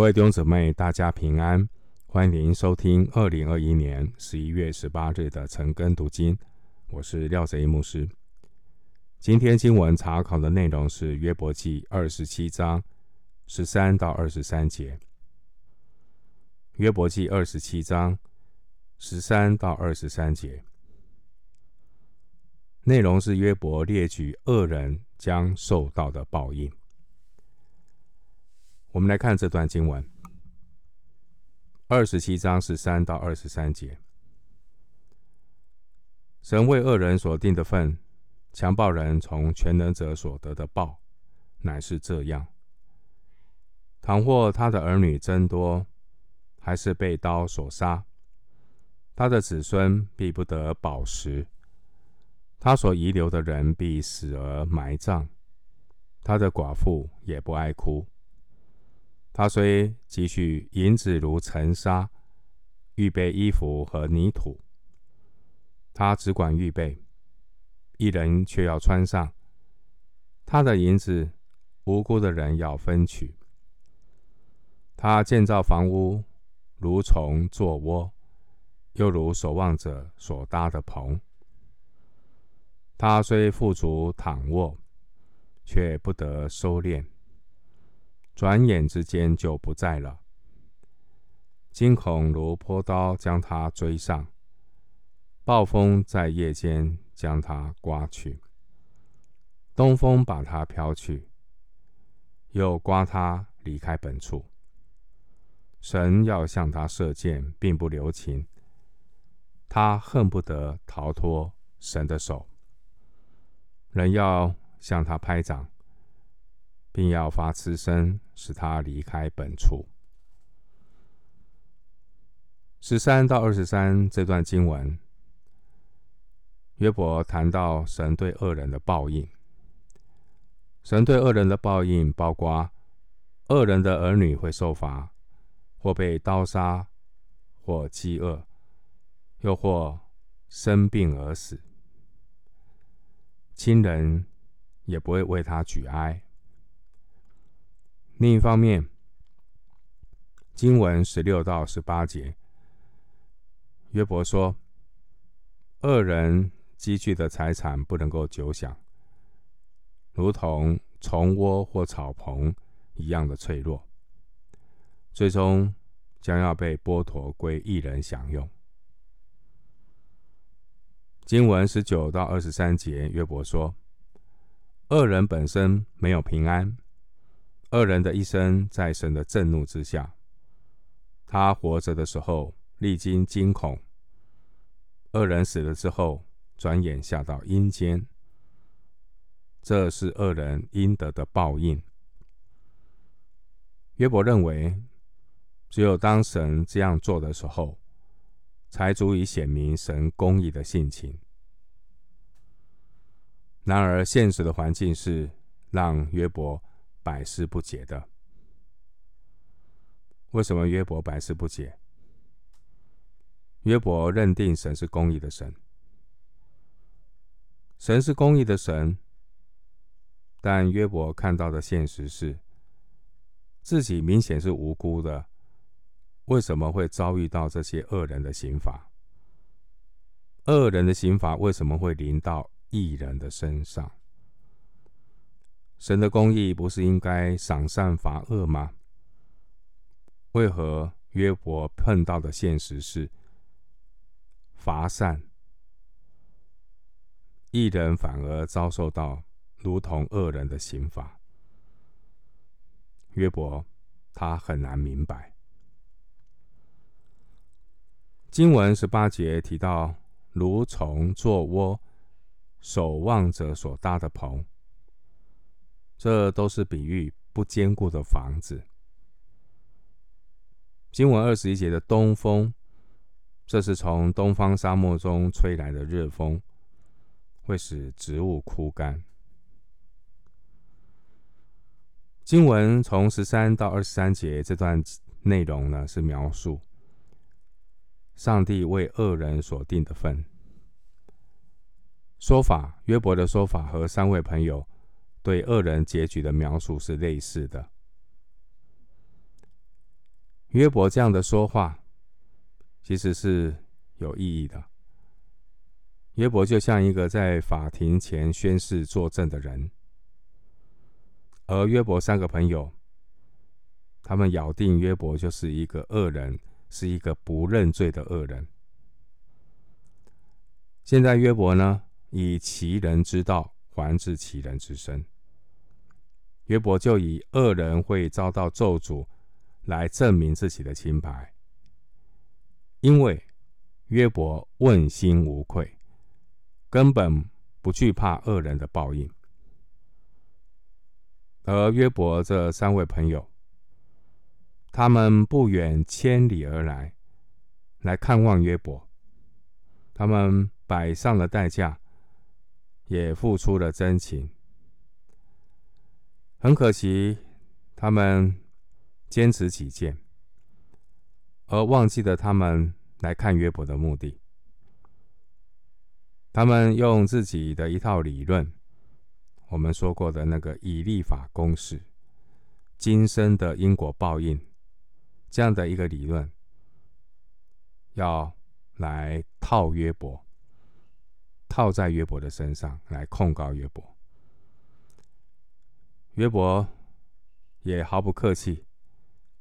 各位弟兄姊妹，大家平安，欢迎收听二零二一年十一月十八日的晨更读经。我是廖泽一牧师。今天经文查考的内容是约伯记二十七章十三到二十三节。约伯记二十七章十三到二十三节，内容是约伯列举恶人将受到的报应。我们来看这段经文，二十七章十三到二十三节。神为恶人所定的份，强暴人从全能者所得的报，乃是这样：倘或他的儿女增多，还是被刀所杀，他的子孙必不得饱食；他所遗留的人必死而埋葬，他的寡妇也不爱哭。他虽积蓄银子如尘沙，预备衣服和泥土，他只管预备，一人却要穿上。他的银子，无辜的人要分取。他建造房屋，如虫作窝，又如守望者所搭的棚。他虽富足躺卧，却不得收敛。转眼之间就不在了，惊恐如泼刀将他追上，暴风在夜间将他刮去，东风把他飘去，又刮他离开本处。神要向他射箭，并不留情，他恨不得逃脱神的手。人要向他拍掌。并要发嗤声，使他离开本处。十三到二十三这段经文，约伯谈到神对恶人的报应。神对恶人的报应，包括恶人的儿女会受罚，或被刀杀，或饥饿，又或生病而死，亲人也不会为他举哀。另一方面，经文十六到十八节，约伯说：“恶人积聚的财产不能够久享，如同虫窝或草棚一样的脆弱，最终将要被剥夺归一人享用。”经文十九到二十三节，约伯说：“恶人本身没有平安。”恶人的一生在神的震怒之下，他活着的时候历经惊恐；恶人死了之后，转眼下到阴间。这是恶人应得的报应。约伯认为，只有当神这样做的时候，才足以显明神公义的性情。然而，现实的环境是让约伯。百思不解的，为什么约伯百思不解？约伯认定神是公义的神，神是公义的神，但约伯看到的现实是，自己明显是无辜的，为什么会遭遇到这些恶人的刑罚？恶人的刑罚为什么会临到异人的身上？神的公义不是应该赏善罚恶吗？为何约伯碰到的现实是罚善，一人反而遭受到如同恶人的刑罚？约伯他很难明白。经文十八节提到如虫作窝，守望者所搭的棚。这都是比喻不坚固的房子。经文二十一节的东风，这是从东方沙漠中吹来的热风，会使植物枯干。经文从十三到二十三节这段内容呢，是描述上帝为恶人所定的分。说法，约伯的说法和三位朋友。对恶人结局的描述是类似的。约伯这样的说话，其实是有意义的。约伯就像一个在法庭前宣誓作证的人，而约伯三个朋友，他们咬定约伯就是一个恶人，是一个不认罪的恶人。现在约伯呢，以其人之道还治其人之身。约伯就以恶人会遭到咒诅来证明自己的清白，因为约伯问心无愧，根本不惧怕恶人的报应。而约伯这三位朋友，他们不远千里而来，来看望约伯，他们摆上了代价，也付出了真情。很可惜，他们坚持己见，而忘记了他们来看约伯的目的。他们用自己的一套理论，我们说过的那个以利法公式、今生的因果报应这样的一个理论，要来套约伯，套在约伯的身上来控告约伯。约伯也毫不客气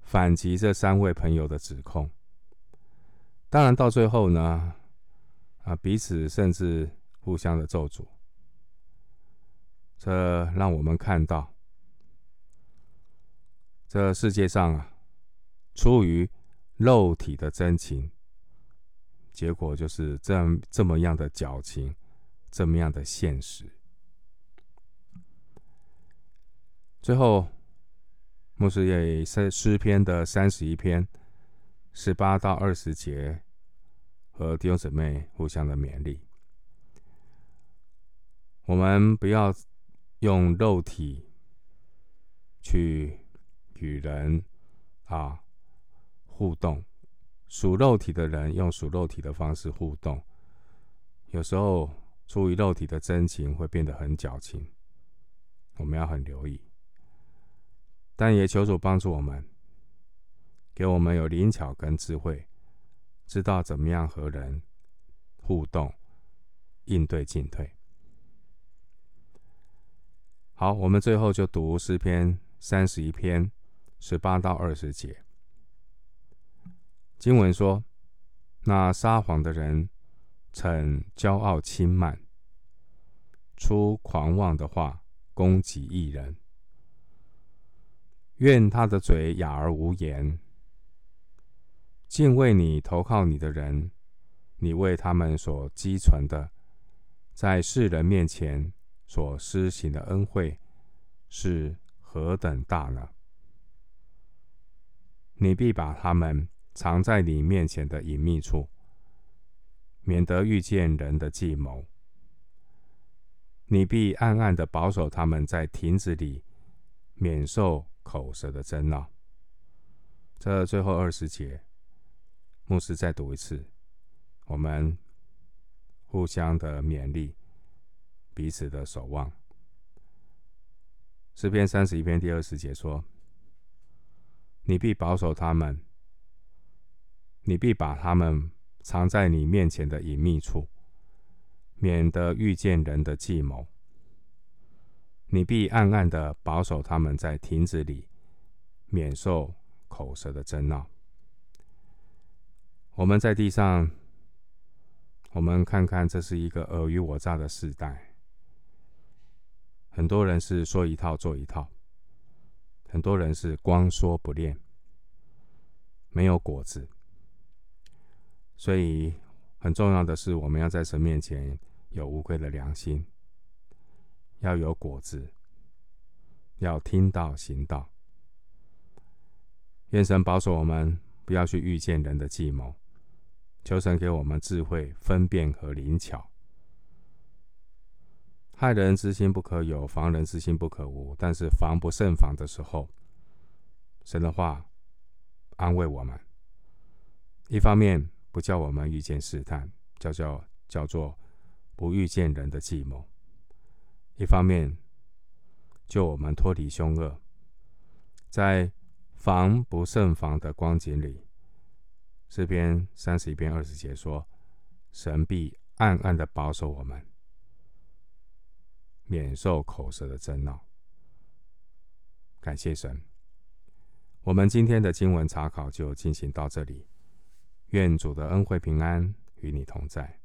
反击这三位朋友的指控。当然，到最后呢，啊，彼此甚至互相的咒诅。这让我们看到，这世界上啊，出于肉体的真情，结果就是这样这么样的矫情，这么样的现实。最后，牧师也诗诗篇的三十一篇十八到二十节，和弟兄姊妹互相的勉励。我们不要用肉体去与人啊互动，属肉体的人用属肉体的方式互动，有时候出于肉体的真情会变得很矫情，我们要很留意。但也求主帮助我们，给我们有灵巧跟智慧，知道怎么样和人互动、应对进退。好，我们最后就读诗篇三十一篇十八到二十节。经文说：“那撒谎的人，逞骄傲轻慢，出狂妄的话，攻击一人。”愿他的嘴哑而无言。敬畏你、投靠你的人，你为他们所积存的，在世人面前所施行的恩惠，是何等大呢？你必把他们藏在你面前的隐秘处，免得遇见人的计谋。你必暗暗的保守他们在亭子里，免受。口舌的争闹，这最后二十节，牧师再读一次，我们互相的勉励，彼此的守望。诗篇三十一篇第二十节说：“你必保守他们，你必把他们藏在你面前的隐秘处，免得遇见人的计谋。”你必暗暗的保守他们在亭子里，免受口舌的争闹。我们在地上，我们看看，这是一个尔虞我诈的时代。很多人是说一套做一套，很多人是光说不练，没有果子。所以很重要的是，我们要在神面前有无愧的良心。要有果子，要听道行道。愿神保守我们，不要去遇见人的计谋。求神给我们智慧、分辨和灵巧。害人之心不可有，防人之心不可无。但是防不胜防的时候，神的话安慰我们。一方面不叫我们遇见试探，叫叫叫做不遇见人的计谋。一方面，救我们脱离凶恶，在防不胜防的光景里，诗篇三十一篇二十节说：“神必暗暗的保守我们，免受口舌的争闹。”感谢神。我们今天的经文查考就进行到这里。愿主的恩惠平安与你同在。